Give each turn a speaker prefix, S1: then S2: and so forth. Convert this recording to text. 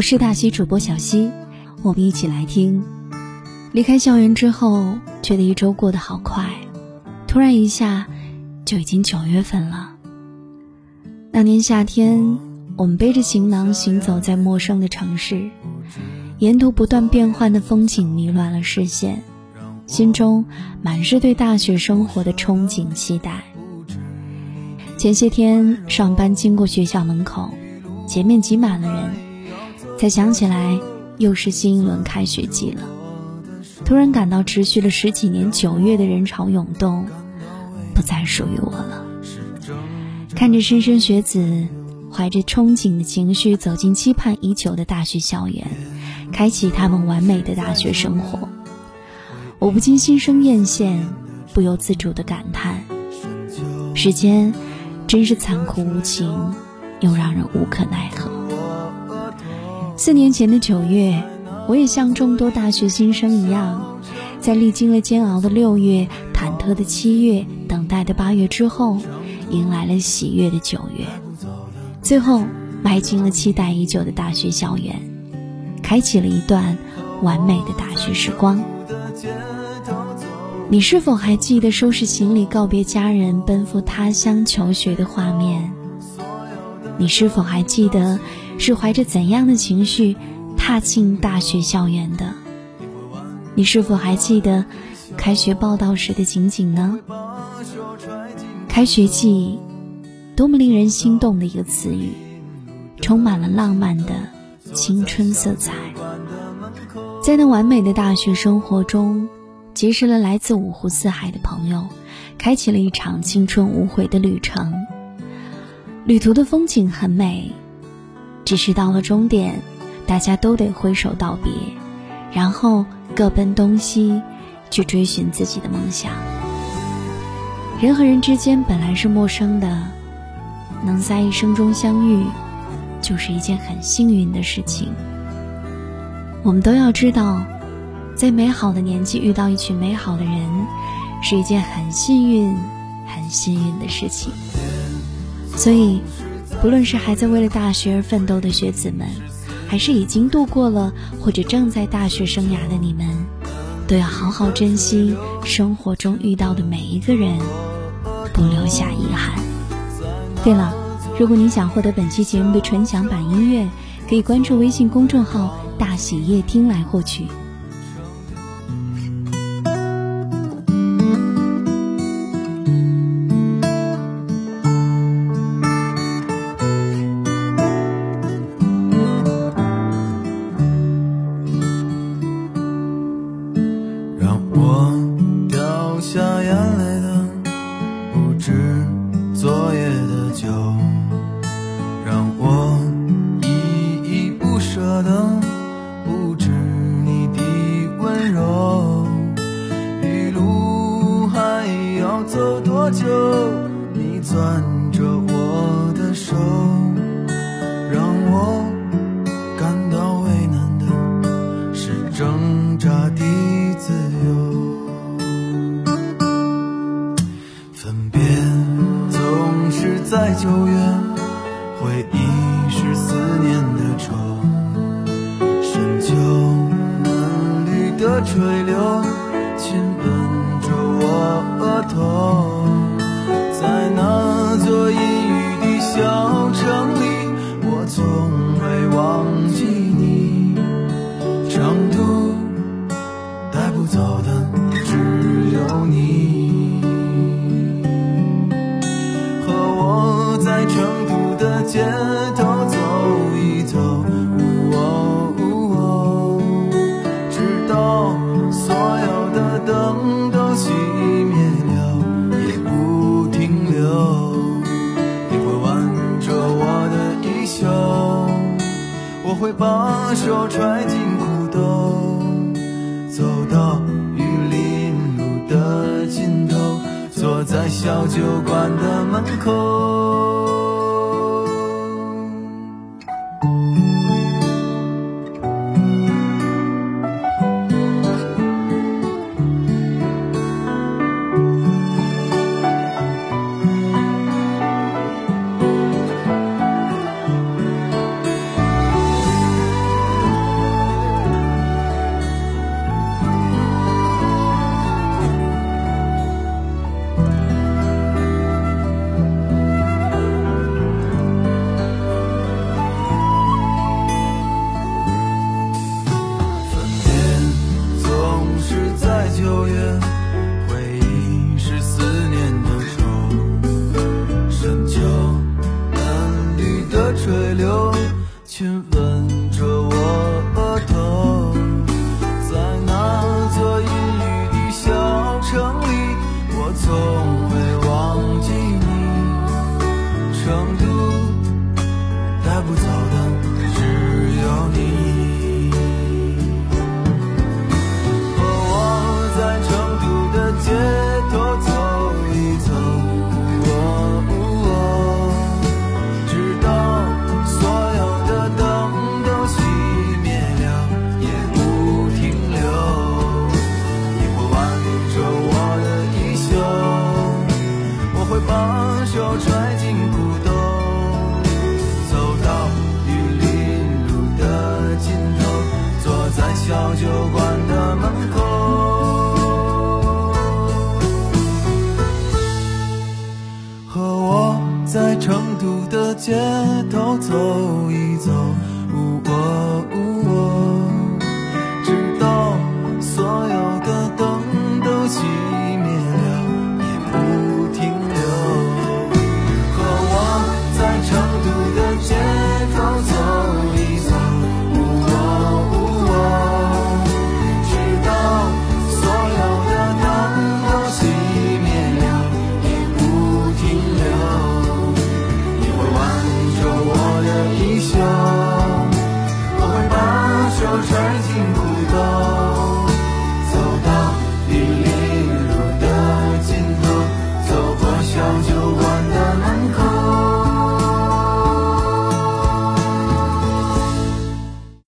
S1: 我是大西主播小西，我们一起来听。离开校园之后，觉得一周过得好快，突然一下就已经九月份了。那年夏天，我们背着行囊行走在陌生的城市，沿途不断变换的风景迷乱了视线，心中满是对大学生活的憧憬期待。前些天上班经过学校门口，前面挤满了人，才想起来又是新一轮开学季了。突然感到持续了十几年九月的人潮涌动，不再属于我了。看着莘莘学子怀着憧憬的情绪走进期盼已久的大学校园，开启他们完美的大学生活，我不禁心生艳羡，不由自主的感叹：时间真是残酷无情，又让人无可奈何。四年前的九月，我也像众多大学新生一样，在历经了煎熬的六月、忐忑的七月、等待的八月之后。迎来了喜悦的九月，最后迈进了期待已久的大学校园，开启了一段完美的大学时光。你是否还记得收拾行李告别家人，奔赴他乡求学的画面？你是否还记得是怀着怎样的情绪踏进大学校园的？你是否还记得开学报道时的情景呢？开学季，多么令人心动的一个词语，充满了浪漫的青春色彩。在那完美的大学生活中，结识了来自五湖四海的朋友，开启了一场青春无悔的旅程。旅途的风景很美，只是到了终点，大家都得挥手道别，然后各奔东西，去追寻自己的梦想。人和人之间本来是陌生的，能在一生中相遇，就是一件很幸运的事情。我们都要知道，在美好的年纪遇到一群美好的人，是一件很幸运、很幸运的事情。所以，不论是还在为了大学而奋斗的学子们，还是已经度过了或者正在大学生涯的你们，都要好好珍惜生活中遇到的每一个人。不留下遗憾。对了，如果你想获得本期节目的纯享版音乐，可以关注微信公众号“大喜夜听”来获取。
S2: 我掉下眼泪的不止昨夜的酒让我依依不舍的不止你的温柔。余路还要走多久你攥亲吻着我额头，在那座阴雨的小城里，我从未忘记你，成都带不走的只有你。在小酒馆的门口。酒馆的门口，和我在成都的街头走。